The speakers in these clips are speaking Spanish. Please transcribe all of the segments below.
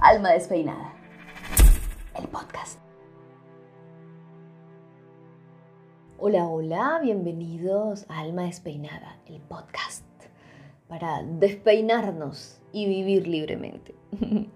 Alma Despeinada. El podcast. Hola, hola, bienvenidos a Alma Despeinada, el podcast, para despeinarnos y vivir libremente.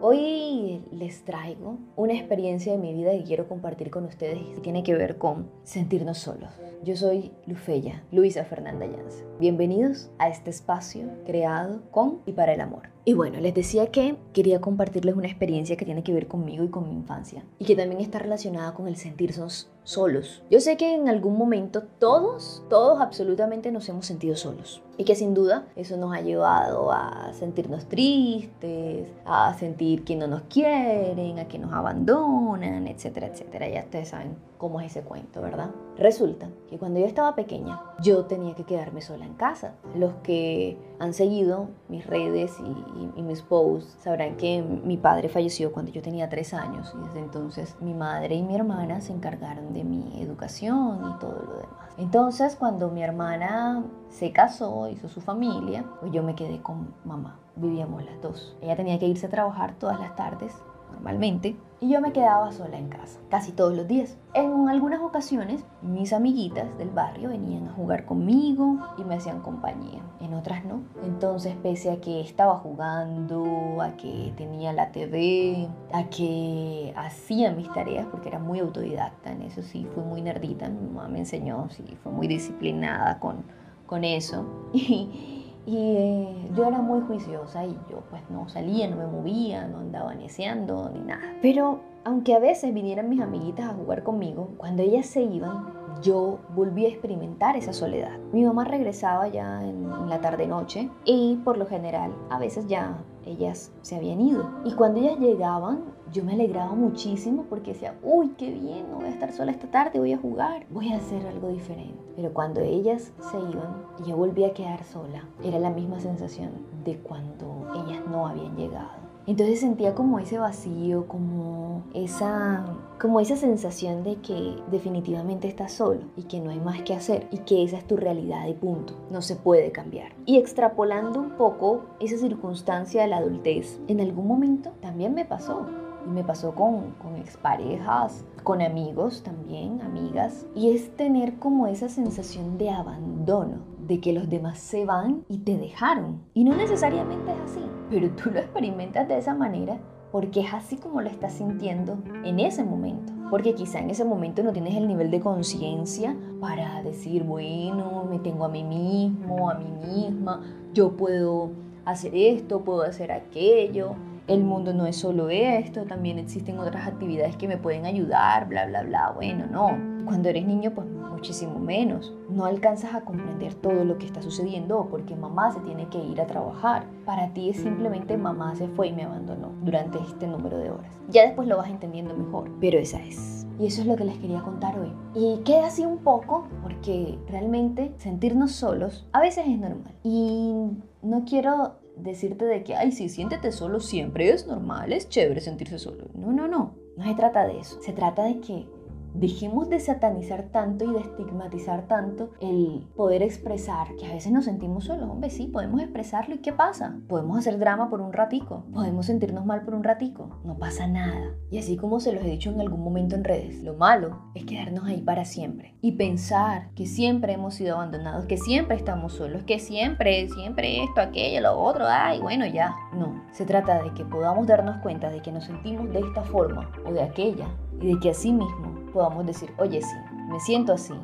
Hoy les traigo una experiencia de mi vida que quiero compartir con ustedes y tiene que ver con sentirnos solos. Yo soy Lufeya, Luisa Fernanda Llance. Bienvenidos a este espacio creado con y para el amor. Y bueno, les decía que quería compartirles una experiencia que tiene que ver conmigo y con mi infancia y que también está relacionada con el sentirnos solos. Yo sé que en algún momento todos, todos absolutamente nos hemos sentido solos y que sin duda eso nos ha llevado a sentirnos tristes, a sentir que no nos quieren, a que nos abandonan, etcétera, etcétera. Ya ustedes saben cómo es ese cuento, ¿verdad? Resulta que cuando yo estaba pequeña, yo tenía que quedarme sola en casa. Los que han seguido mis redes y, mis posts sabrán que mi padre falleció cuando yo tenía tres años y desde entonces mi madre y mi hermana se encargaron de mi educación y todo lo demás. Entonces, cuando mi hermana se casó, hizo su familia, pues yo me quedé con mamá. Vivíamos las dos. Ella tenía que irse a trabajar todas las tardes normalmente, y yo me quedaba sola en casa, casi todos los días. En algunas ocasiones, mis amiguitas del barrio venían a jugar conmigo y me hacían compañía, en otras no. Entonces, pese a que estaba jugando, a que tenía la TV, a que hacía mis tareas, porque era muy autodidacta, en eso sí, fui muy nerdita, mi mamá me enseñó, sí, fue muy disciplinada con, con eso. Y, y eh, yo era muy juiciosa y yo pues no salía, no me movía, no andaba neceando ni nada. Pero aunque a veces vinieran mis amiguitas a jugar conmigo, cuando ellas se iban, yo volví a experimentar esa soledad. Mi mamá regresaba ya en, la tarde-noche y por lo general a veces ya ellas se habían ido. Y cuando ellas llegaban, yo me alegraba muchísimo porque decía, uy, qué bien, no voy a estar sola esta tarde, voy a jugar, voy a hacer algo diferente. Pero cuando ellas se iban yo volví a quedar sola, era la misma sensación de cuando ellas no habían llegado. Entonces sentía como ese vacío, como esa, como esa sensación de que definitivamente estás solo y que no hay más que hacer y que esa es tu realidad y punto, no se puede cambiar. Y extrapolando un poco esa circunstancia de la adultez, en algún momento también me pasó. Y me pasó con, con exparejas, con amigos también, amigas. Y es tener como esa sensación de abandono, de que los demás se van y te dejaron. Y no necesariamente es así, pero tú lo experimentas de esa manera porque es así como lo estás sintiendo en ese momento. Porque quizá en ese momento no tienes el nivel de conciencia para decir, bueno, me tengo a mí mismo, a mí misma, yo puedo hacer esto, puedo hacer aquello el mundo no es solo esto, también existen otras actividades que me pueden ayudar, bla, bla, bla. Bueno, no. Cuando eres niño, pues muchísimo menos. No alcanzas a comprender todo lo que está sucediendo porque mamá se tiene que ir a trabajar. Para ti es simplemente mamá se fue y me abandonó durante este número de horas. Ya después lo vas entendiendo mejor, pero esa es. Y eso es lo que les quería contar hoy. Y queda así un poco porque realmente sentirnos solos a veces es normal. Y no quiero decirte de que, ay, sí, siéntete solo siempre, es normal, es chévere sentirse solo. No, no, no, no se trata de eso. Se trata de que dejemos de satanizar tanto y de estigmatizar tanto el poder expresar que a veces nos sentimos solos. Hombre, sí, podemos expresarlo y ¿qué pasa? Podemos hacer drama por un ratico, podemos sentirnos mal por un ratico, no pasa nada. Y así como se los he dicho en algún momento en redes, lo malo es quedarnos ahí para siempre y pensar que siempre hemos sido abandonados, que siempre estamos solos, que siempre, siempre esto, aquello, lo otro, ay, bueno, ya. No, se trata de que podamos darnos cuenta de que nos sentimos de esta forma o de aquella y de que así mismo podamos decir, oye sí, me siento así,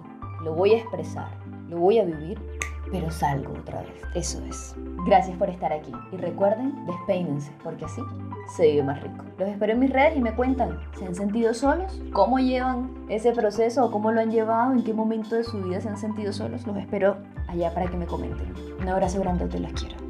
lo voy a expresar, lo voy a vivir, pero salgo otra vez. Eso es. Gracias por estar aquí y recuerden, despeínense, porque así se vive más rico. Los espero en mis redes y me cuentan, ¿se han sentido solos? ¿Cómo llevan ese proceso o cómo lo han llevado? ¿En qué momento de su vida se han sentido solos? Los espero allá para que me comenten. Un abrazo grande, te los quiero.